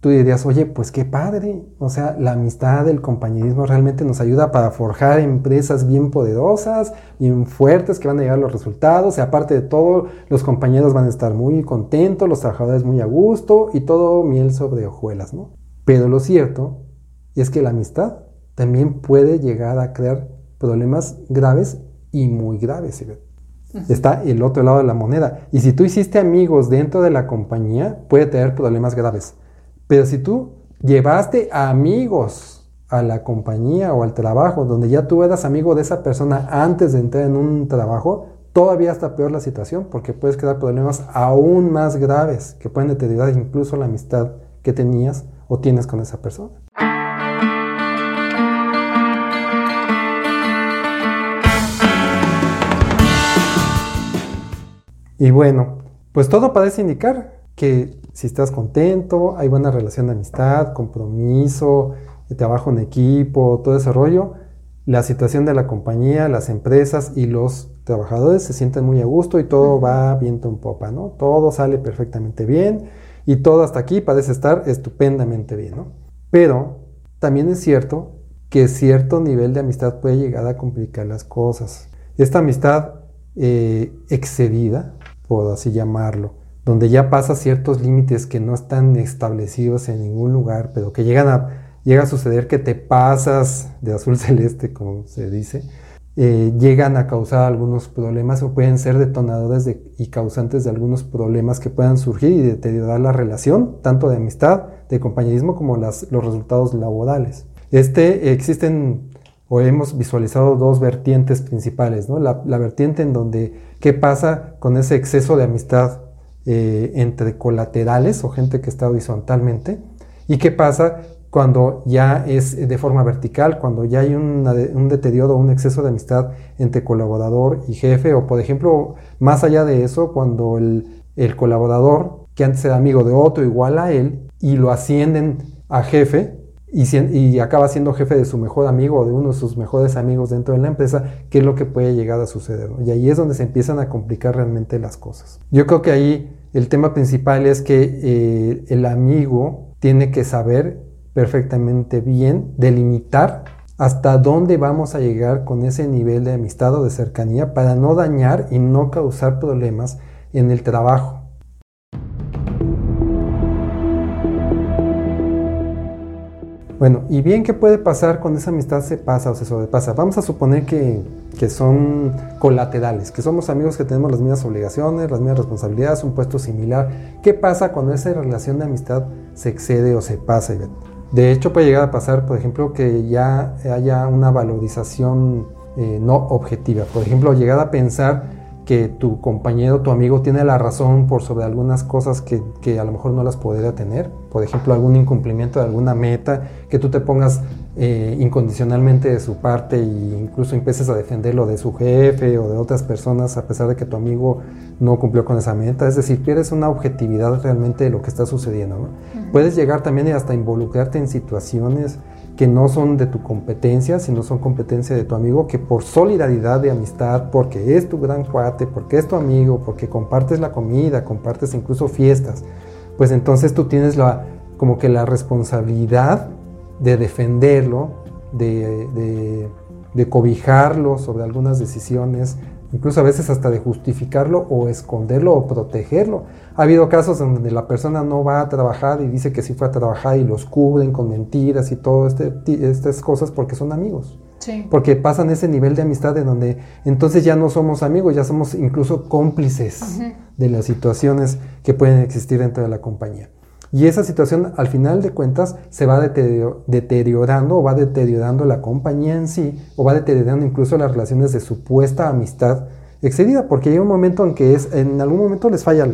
tú dirías, oye, pues qué padre. O sea, la amistad, el compañerismo realmente nos ayuda para forjar empresas bien poderosas, bien fuertes, que van a llegar a los resultados. Y aparte de todo, los compañeros van a estar muy contentos, los trabajadores muy a gusto y todo miel sobre hojuelas, ¿no? Pero lo cierto es que la amistad también puede llegar a crear problemas graves y muy graves. Está el otro lado de la moneda. Y si tú hiciste amigos dentro de la compañía, puede tener problemas graves. Pero si tú llevaste amigos a la compañía o al trabajo, donde ya tú eras amigo de esa persona antes de entrar en un trabajo, todavía está peor la situación porque puedes crear problemas aún más graves que pueden deteriorar incluso la amistad que tenías o tienes con esa persona. Y bueno, pues todo parece indicar que si estás contento, hay buena relación de amistad, compromiso, trabajo en equipo, todo ese rollo, la situación de la compañía, las empresas y los trabajadores se sienten muy a gusto y todo va viento en popa, ¿no? Todo sale perfectamente bien y todo hasta aquí parece estar estupendamente bien, ¿no? Pero también es cierto que cierto nivel de amistad puede llegar a complicar las cosas. Esta amistad eh, excedida, por así llamarlo, donde ya pasa ciertos límites que no están establecidos en ningún lugar, pero que llegan a, llega a suceder que te pasas de azul celeste, como se dice, eh, llegan a causar algunos problemas o pueden ser detonadores y causantes de algunos problemas que puedan surgir y deteriorar la relación, tanto de amistad, de compañerismo, como los resultados laborales. Este, existen o hemos visualizado dos vertientes principales, ¿no? la vertiente en donde qué pasa con ese exceso de amistad eh, entre colaterales o gente que está horizontalmente. ¿Y qué pasa cuando ya es de forma vertical, cuando ya hay un deterioro o un exceso de amistad entre colaborador y jefe? O por ejemplo, más allá de eso, cuando el, el colaborador, que antes era amigo de otro igual a él, y lo ascienden a jefe, y, acaba siendo jefe de su mejor amigo o de uno de sus mejores amigos dentro de la empresa, ¿qué es lo que puede llegar a suceder? Y ahí es donde se empiezan a complicar realmente las cosas. Yo creo que ahí el tema principal es que eh, el amigo tiene que saber perfectamente bien delimitar hasta dónde vamos a llegar con ese nivel de amistad o de cercanía para no dañar y no causar problemas en el trabajo Bueno, y bien, ¿qué puede pasar cuando esa amistad se pasa o se sobrepasa? Vamos a suponer que, son colaterales, que somos amigos que tenemos las mismas obligaciones, las mismas responsabilidades, un puesto similar. ¿Qué pasa cuando esa relación de amistad se excede o se pasa? De hecho, puede llegar a pasar, por ejemplo, que ya haya una valorización eh, no objetiva. Por ejemplo, llegar a pensar que tu compañero, tu amigo tiene la razón por sobre algunas cosas que, que, a lo mejor no las podría tener. Por ejemplo, algún incumplimiento de alguna meta, que tú te pongas eh, incondicionalmente de su parte e incluso empieces a defenderlo de su jefe o de otras personas a pesar de que tu amigo no cumplió con esa meta. Es decir, pierdes una objetividad realmente de lo que está sucediendo. Puedes llegar también hasta involucrarte en situaciones que no son de tu competencia, sino son competencia de tu amigo, que por solidaridad de amistad, porque es tu gran cuate, porque es tu amigo, porque compartes la comida, compartes incluso fiestas, pues entonces tú tienes la, como que la responsabilidad de defenderlo, de, de cobijarlo sobre algunas decisiones, incluso a veces hasta de justificarlo o esconderlo o protegerlo. Ha habido casos donde la persona no va a trabajar y dice que sí fue a trabajar y los cubren con mentiras y todas este, estas cosas porque son amigos. Porque pasan ese nivel de amistad en donde entonces ya no somos amigos, ya somos incluso cómplices de las situaciones que pueden existir dentro de la compañía. Y esa situación, al final de cuentas, se va deteriorando o va deteriorando la compañía en sí, o va deteriorando incluso las relaciones de supuesta amistad excedida, porque hay un momento en que es, en algún momento les falla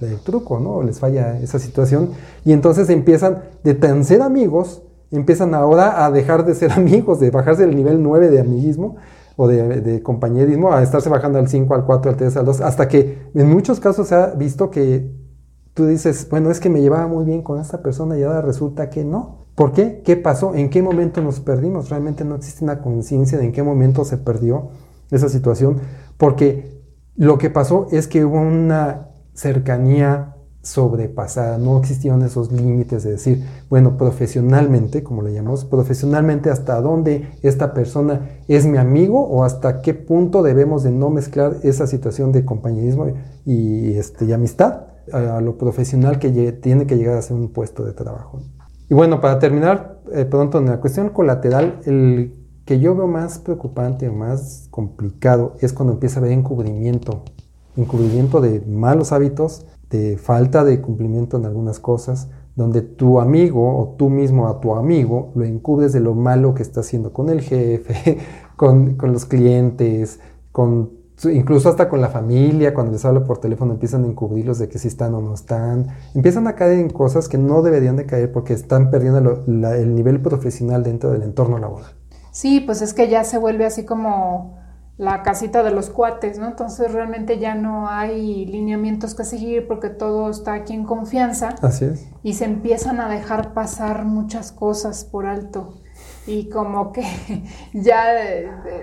el truco, ¿no? Les falla esa situación, y entonces empiezan de tan ser amigos, empiezan ahora a dejar de ser amigos, de bajarse del nivel 9 de amiguismo o de, de, compañerismo, a estarse bajando al 5, al 4, al 3, al 2, hasta que en muchos casos se ha visto que tú dices, bueno, es que me llevaba muy bien con esta persona y ahora resulta que no. ¿Por qué? ¿Qué pasó? ¿En qué momento nos perdimos? Realmente no existe una conciencia de en qué momento se perdió esa situación, porque lo que pasó es que hubo una cercanía sobrepasada, no existían esos límites de decir, bueno, profesionalmente, como le llamamos, profesionalmente hasta dónde esta persona es mi amigo o hasta qué punto debemos de no mezclar esa situación de compañerismo y, este, y amistad a, lo profesional que tiene que llegar a ser un puesto de trabajo. Y bueno, para terminar eh, pronto en la cuestión colateral, el que yo veo más preocupante o más complicado es cuando empieza a haber encubrimiento, encubrimiento de malos hábitos, de falta de cumplimiento en algunas cosas, donde tu amigo o tú mismo a tu amigo lo encubres de lo malo que está haciendo con el jefe, con, los clientes, con, incluso hasta con la familia, cuando les hablo por teléfono empiezan a encubrirlos de que si están o no están, empiezan a caer en cosas que no deberían de caer porque están perdiendo el nivel profesional dentro del entorno laboral. Sí, pues es que ya se vuelve así como la casita de los cuates, ¿no? Entonces realmente ya no hay lineamientos que seguir porque todo está aquí en confianza. Así es. Y se empiezan a dejar pasar muchas cosas por alto. Y como que ya,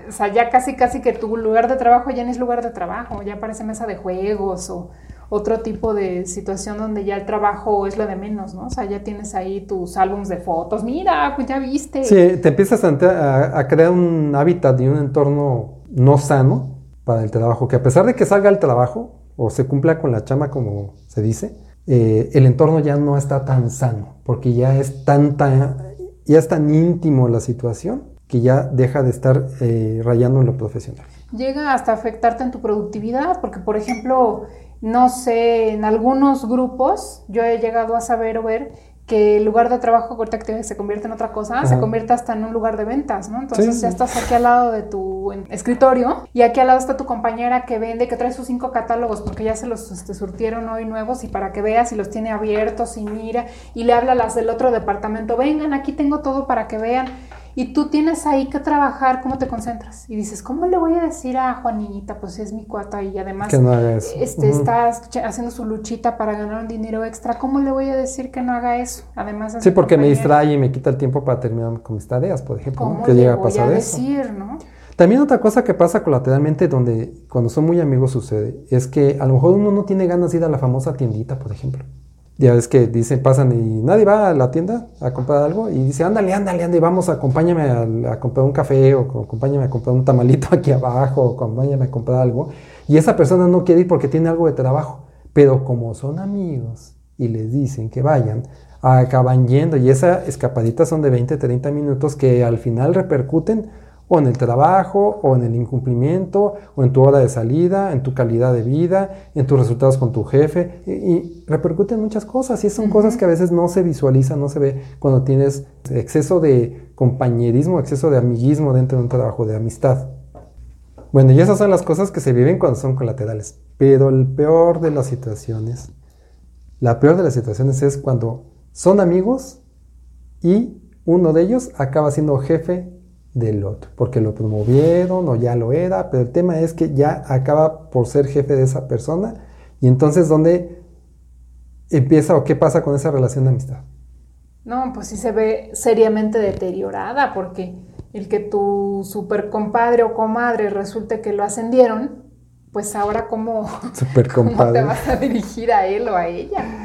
o sea, ya casi casi que tu lugar de trabajo ya no es lugar de trabajo, ya parece mesa de juegos o otro tipo de situación donde ya el trabajo es lo de menos, ¿no? O sea, ya tienes ahí tus álbumes de fotos, mira, pues ya viste. Sí, te empiezas a, a crear un hábitat y un entorno no sano para el trabajo, que a pesar de que salga el trabajo o se cumpla con la chama como se dice, eh, el entorno ya no está tan sano, porque ya es tanta, ya es tan íntimo la situación que ya deja de estar eh, rayando en lo profesional. Llega hasta afectarte en tu productividad, porque por ejemplo, no sé, en algunos grupos yo he llegado a saber o ver que el lugar de trabajo corta se convierte en otra cosa, se convierte hasta en un lugar de ventas, ¿no? Entonces ya estás aquí al lado de tu escritorio y aquí al lado está tu compañera que vende, que trae sus cinco catálogos porque ya se los este, surtieron hoy nuevos y para que veas y los tiene abiertos y mira y le habla a las del otro departamento, vengan, aquí tengo todo para que vean y tú tienes ahí que trabajar, ¿cómo te concentras? Y dices, ¿cómo le voy a decir a Juanita? Pues es mi cuata y además que no haga eso. Este, está haciendo su luchita para ganar un dinero extra. ¿Cómo le voy a decir que no haga eso? Además, sí, porque me distrae y me quita el tiempo para terminar con mis tareas, por ejemplo. ¿Cómo que llega a pasar decir, ¿no? También otra cosa que pasa colateralmente donde cuando son muy amigos sucede es que a lo mejor uno no tiene ganas de ir a la famosa tiendita, por ejemplo. Ya ves que dicen, pasan y nadie va a la tienda a comprar algo y dice, ándale, ándale, ándale, vamos, acompáñame a, comprar un café o acompáñame a comprar un tamalito aquí abajo o acompáñame a comprar algo. Y esa persona no quiere ir porque tiene algo de trabajo. Pero como son amigos y les dicen que vayan, acaban yendo y esa escapadita son de 20, 30 minutos que al final repercuten o en el trabajo, o en el incumplimiento, o en tu hora de salida, en tu calidad de vida, en tus resultados con tu jefe, y, repercuten muchas cosas, y son cosas que a veces no se visualizan, no se ve cuando tienes exceso de compañerismo, exceso de amiguismo dentro de un trabajo, de amistad. Bueno, y esas son las cosas que se viven cuando son colaterales, pero el peor de las situaciones, la peor de las situaciones es cuando son amigos y uno de ellos acaba siendo jefe del otro, porque lo promovieron o ya lo era, pero el tema es que ya acaba por ser jefe de esa persona y entonces ¿dónde empieza o qué pasa con esa relación de amistad? No, pues sí se ve seriamente deteriorada porque el que tu super compadre o comadre resulte que lo ascendieron, pues ahora cómo, ¿cómo te vas a dirigir a él o a ella.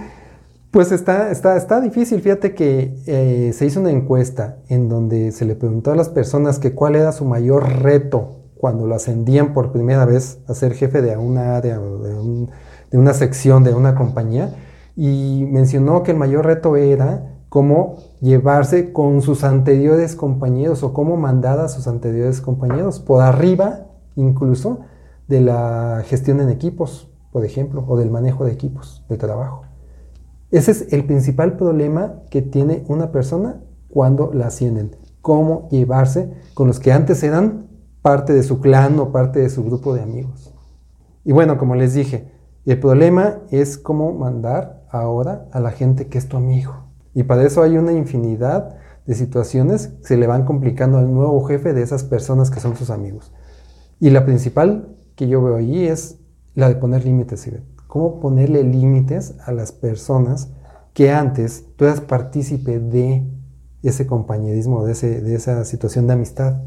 Pues está, está, está difícil. Fíjate que eh, se hizo una encuesta en donde se le preguntó a las personas que cuál era su mayor reto cuando lo ascendían por primera vez a ser jefe de una área, de, de una sección de una compañía, y mencionó que el mayor reto era cómo llevarse con sus anteriores compañeros o cómo mandar a sus anteriores compañeros, por arriba incluso de la gestión en equipos, por ejemplo, o del manejo de equipos de trabajo. Ese es el principal problema que tiene una persona cuando la ascienden. Cómo llevarse con los que antes eran parte de su clan o parte de su grupo de amigos. Y bueno, como les dije, el problema es cómo mandar ahora a la gente que es tu amigo. Y para eso hay una infinidad de situaciones que se le van complicando al nuevo jefe de esas personas que son sus amigos. Y la principal que yo veo allí es la de poner límites, cómo ponerle límites a las personas que antes tú eras partícipe de ese compañerismo, de, ese, de esa situación de amistad.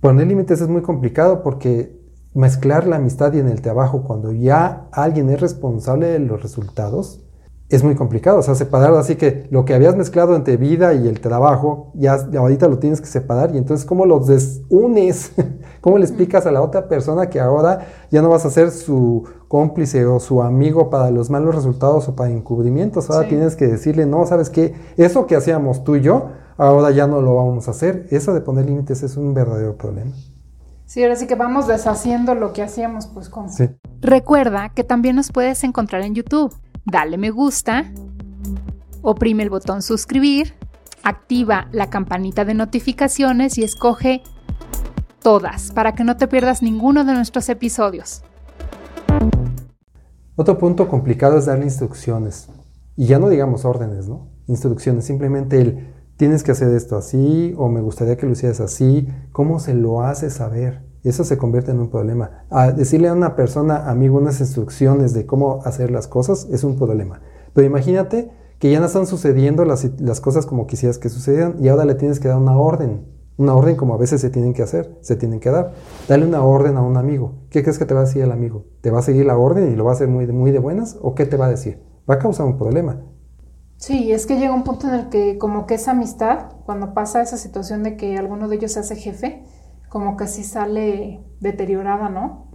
Poner límites es muy complicado porque mezclar la amistad y en el trabajo cuando ya alguien es responsable de los resultados, es muy complicado, o sea, separar, así que lo que habías mezclado entre vida y el trabajo, ya ahorita lo tienes que separar y entonces cómo los desunes, cómo le explicas a la otra persona que ahora ya no vas a ser su cómplice o su amigo para los malos resultados o para encubrimientos, ahora tienes que decirle, no, sabes qué, eso que hacíamos tú y yo, ahora ya no lo vamos a hacer, eso de poner límites es un verdadero problema. Sí, ahora sí que vamos deshaciendo lo que hacíamos pues con... Sí. Recuerda que también nos puedes encontrar en YouTube dale me gusta, oprime el botón suscribir, activa la campanita de notificaciones y escoge todas para que no te pierdas ninguno de nuestros episodios. Otro punto complicado es darle instrucciones. Y ya no digamos órdenes, ¿no? Instrucciones, simplemente el tienes que hacer esto así o me gustaría que lo hicieras así, ¿cómo se lo hace saber? Eso se convierte en un problema. Decirle a una persona, amigo, unas instrucciones de cómo hacer las cosas es un problema. Pero imagínate que ya no están sucediendo las, las cosas como quisieras que sucedieran y ahora le tienes que dar una orden. Una orden como a veces se tienen que hacer, se tienen que dar. Dale una orden a un amigo. ¿Qué crees que te va a decir el amigo? ¿Te va a seguir la orden y lo va a hacer muy muy de buenas? ¿O qué te va a decir? Va a causar un problema. Sí, es que llega un punto en el que como que esa amistad, cuando pasa esa situación de que alguno de ellos se hace jefe, como que sí sale deteriorada, ¿no?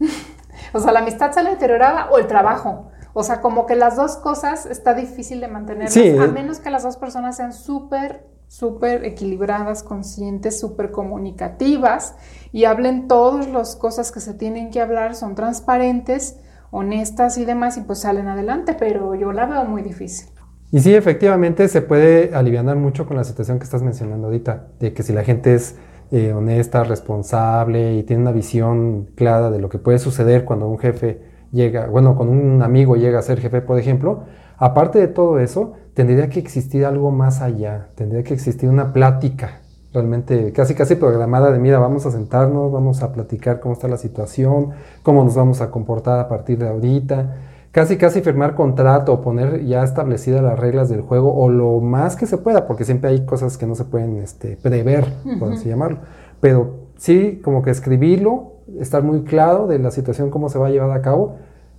o sea, la amistad sale deteriorada o el trabajo. O sea, como que las dos cosas está difícil de mantener, a menos que las dos personas sean súper, súper equilibradas, conscientes, súper comunicativas y hablen todas las cosas que se tienen que hablar, son transparentes, honestas y demás, y pues salen adelante, pero yo la veo muy difícil. Y sí, efectivamente se puede aliviar mucho con la situación que estás mencionando ahorita, de que si la gente es eh, honesta, responsable y tiene una visión clara de lo que puede suceder cuando un jefe llega, bueno, cuando un amigo llega a ser jefe, por ejemplo, aparte de todo eso, tendría que existir algo más allá, tendría que existir una plática realmente casi casi programada de mira, vamos a sentarnos, vamos a platicar cómo está la situación, cómo nos vamos a comportar a partir de ahorita casi casi firmar contrato o poner ya establecidas las reglas del juego o lo más que se pueda, porque siempre hay cosas que no se pueden este, prever, por así llamarlo. Pero sí, como que escribirlo, estar muy claro de la situación, cómo se va a llevar a cabo.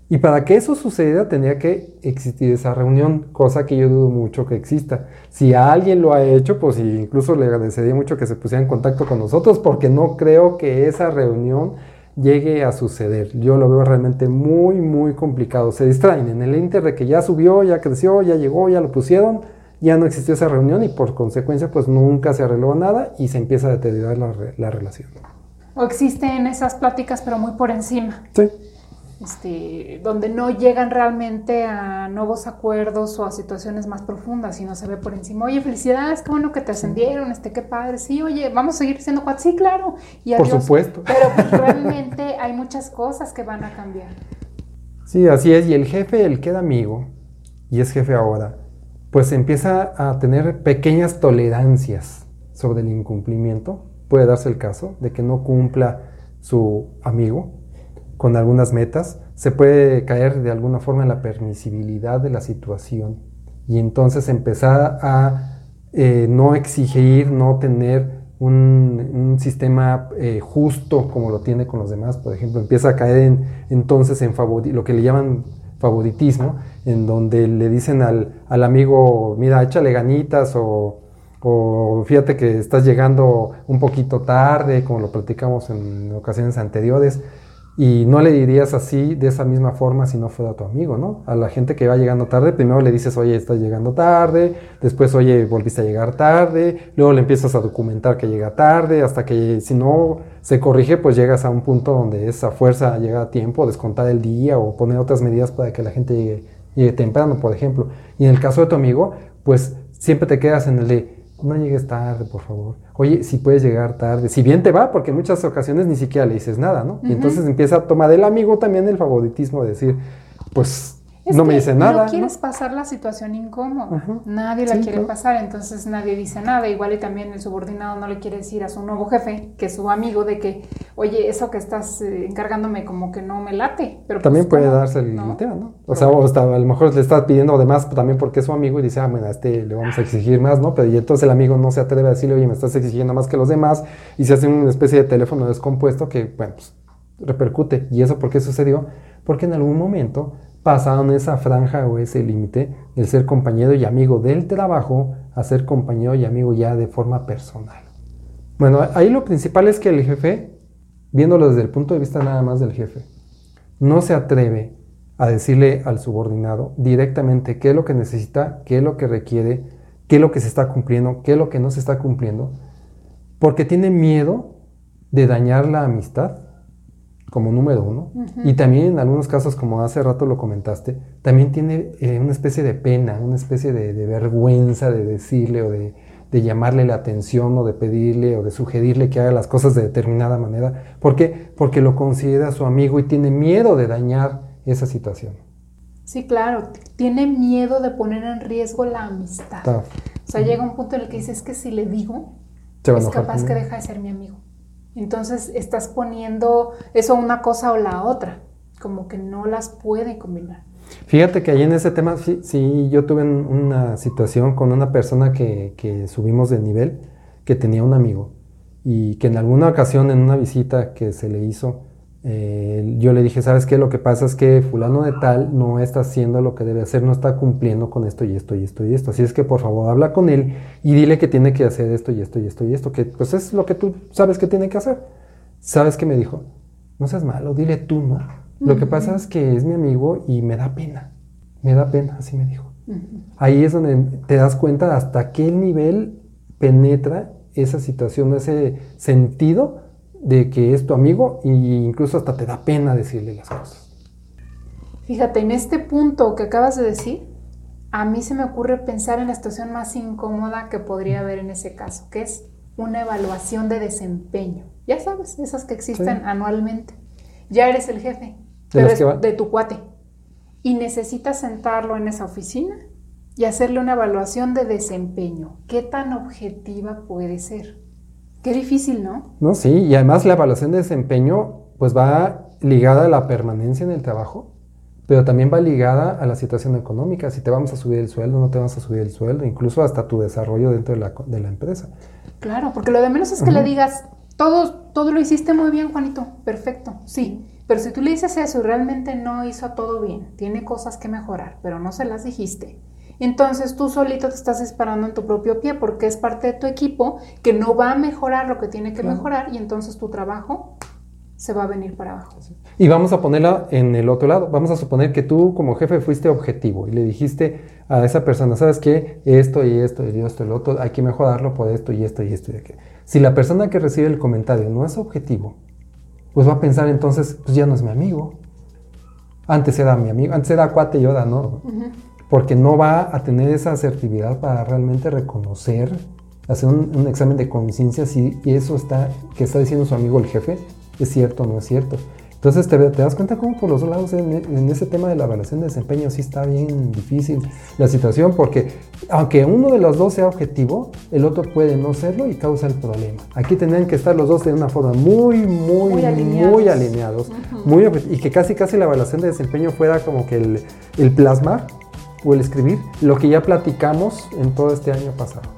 Y para que eso suceda tendría que existir esa reunión, cosa que yo dudo mucho que exista. Si alguien lo ha hecho, pues incluso le agradecería mucho que se pusiera en contacto con nosotros, porque no creo que esa reunión llegue a suceder. Yo lo veo realmente muy, muy complicado. Se distraen en el inter de que ya subió, ya creció, ya llegó, ya lo pusieron, ya no existió esa reunión y por consecuencia pues nunca se arregló nada y se empieza a deteriorar la, la relación. O existen esas pláticas pero muy por encima. Sí este, donde no llegan realmente a nuevos acuerdos o a situaciones más profundas, sino se ve por encima, oye, felicidades, qué bueno que te ascendieron, este, qué padre, sí, oye, vamos a seguir siendo cuatro, sí, claro. Y por supuesto. Pero pues, realmente hay muchas cosas que van a cambiar. Sí, así es, y el jefe, el queda amigo, y es jefe ahora, pues empieza a tener pequeñas tolerancias sobre el incumplimiento, puede darse el caso de que no cumpla su amigo, con algunas metas, se puede caer de alguna forma en la permisibilidad de la situación y entonces empezar a eh, no exigir, no tener un, sistema eh, justo como lo tiene con los demás. Por ejemplo, empieza a caer en, entonces en lo que le llaman favoritismo, en donde le dicen al, al amigo, mira, échale ganitas o, o fíjate que estás llegando un poquito tarde, como lo platicamos en ocasiones anteriores. Y no le dirías así, de esa misma forma, si no fuera tu amigo, ¿no? A la gente que va llegando tarde, primero le dices, oye, estás llegando tarde, después, oye, volviste a llegar tarde, luego le empiezas a documentar que llega tarde, hasta que si no se corrige, pues llegas a un punto donde esa fuerza llega a tiempo, descontar el día o poner otras medidas para que la gente llegue, llegue temprano, por ejemplo. Y en el caso de tu amigo, pues siempre te quedas en el de, no llegues tarde, por favor. Oye, si puedes llegar tarde, si bien te va, porque en muchas ocasiones ni siquiera le dices nada, ¿no? Y entonces empieza a tomar del amigo también el favoritismo de decir, pues no me dice nada. No quieres pasar la situación incómoda. Nadie la quiere pasar, entonces nadie dice nada. Igual y también el subordinado no le quiere decir a su nuevo jefe, que es su amigo, de que, oye, eso que estás eh, encargándome como que no me late. Pero también pues, puede darse el ¿no? tema, ¿no? O sea, o hasta, a lo mejor le estás pidiendo además también porque es su amigo y dice, ah, bueno, a este le vamos a exigir más, ¿no? Pero y entonces el amigo no se atreve a decirle, oye, me estás exigiendo más que los demás y se hace una especie de teléfono descompuesto que, bueno, pues repercute. ¿Y eso por qué sucedió? Porque en algún momento pasaron esa franja o ese límite el ser compañero y amigo del trabajo a ser compañero y amigo ya de forma personal. Bueno, ahí lo principal es que el jefe, viéndolo desde el punto de vista nada más del jefe, no se atreve a decirle al subordinado directamente qué es lo que necesita, qué es lo que requiere, qué es lo que se está cumpliendo, qué es lo que no se está cumpliendo, porque tiene miedo de dañar la amistad como número uno. Y también en algunos casos, como hace rato lo comentaste, también tiene eh, una especie de pena, una especie de, vergüenza de decirle o de, llamarle la atención o de pedirle o de sugerirle que haga las cosas de determinada manera. ¿Por qué? Porque lo considera su amigo y tiene miedo de dañar esa situación. Sí, claro, tiene miedo de poner en riesgo la amistad. O sea, llega un punto en el que dices que si le digo, es capaz que deja de ser mi amigo. Entonces estás poniendo eso una cosa o la otra, como que no las puede combinar. Fíjate que ahí en ese tema, sí, yo tuve una situación con una persona que, que, subimos de nivel, que tenía un amigo, y que en alguna ocasión, en una visita que se le hizo, eh, yo le dije, ¿sabes qué? Lo que pasa es que fulano de tal no está haciendo lo que debe hacer, no está cumpliendo con esto y esto y esto y esto. Así es que por favor habla con él y dile que tiene que hacer esto y esto y esto y esto, que pues es lo que tú sabes que tiene que hacer. ¿Sabes qué me dijo? No seas malo, dile tú, ¿no? Lo que pasa es que es mi amigo y me da pena. Me da pena, así me dijo. Ahí es donde te das cuenta hasta qué nivel penetra esa situación, ese sentido de que es tu amigo e incluso hasta te da pena decirle las cosas. Fíjate, en este punto que acabas de decir, a mí se me ocurre pensar en la situación más incómoda que podría haber en ese caso, que es una evaluación de desempeño. Ya sabes, esas que existen anualmente. Ya eres el jefe, pero es de tu cuate. Y necesitas sentarlo en esa oficina y hacerle una evaluación de desempeño. ¿Qué tan objetiva puede ser? Qué difícil, ¿no? No, sí, y además la evaluación de desempeño pues va ligada a la permanencia en el trabajo, pero también va ligada a la situación económica, si te vamos a subir el sueldo, no te vamos a subir el sueldo, incluso hasta tu desarrollo dentro de la, de la empresa. Claro, porque lo de menos es que le digas, todo, todo lo hiciste muy bien, Juanito, perfecto, sí, pero si tú le dices eso y realmente no hizo todo bien, tiene cosas que mejorar, pero no se las dijiste, entonces tú solito te estás disparando en tu propio pie porque es parte de tu equipo que no va a mejorar lo que tiene que mejorar y entonces tu trabajo se va a venir para abajo. Y vamos a ponerla en el otro lado. Vamos a suponer que tú como jefe fuiste objetivo y le dijiste a esa persona, ¿sabes qué? Esto y esto y esto y lo otro, hay que mejorarlo por esto y esto y esto y aquello. Si la persona que recibe el comentario no es objetivo, pues va a pensar entonces, pues ya no es mi amigo. Antes era mi amigo, antes era cuate y ahora no porque no va a tener esa asertividad para realmente reconocer, hacer un, examen de conciencia si eso está, que está diciendo su amigo el jefe, es cierto o no es cierto. Entonces te, das cuenta cómo por los dos lados en, ese tema de la evaluación de desempeño sí está bien difícil la situación porque aunque uno de los dos sea objetivo, el otro puede no serlo y causa el problema. Aquí tendrían que estar los dos de una forma muy, muy, muy alineados, muy y que casi, casi la evaluación de desempeño fuera como que el, el plasmar o el escribir lo que ya platicamos en todo este año pasado.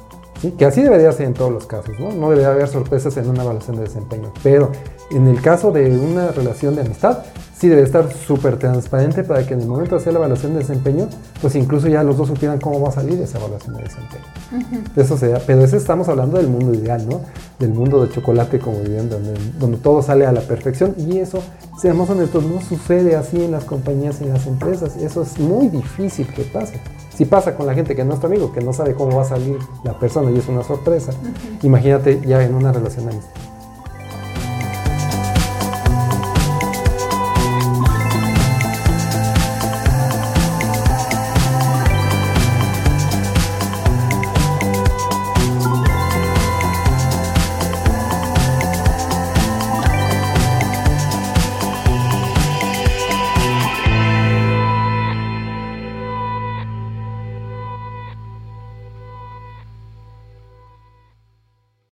Que así debería ser en todos los casos, ¿no? No debería haber sorpresas en una evaluación de desempeño. Pero en el caso de una relación de amistad, sí debe estar súper transparente para que en el momento de hacer la evaluación de desempeño, pues incluso ya los dos supieran cómo va a salir esa evaluación de desempeño. Eso sea, pero eso estamos hablando del mundo ideal, ¿no? Del mundo de chocolate, como dirían, donde, donde todo sale a la perfección y eso, seamos honestos, no sucede así en las compañías y en las empresas. Eso es muy difícil que pase. Si pasa con la gente que no es tu amigo, que no sabe cómo va a salir la persona y es una sorpresa, imagínate ya en una relación amistad.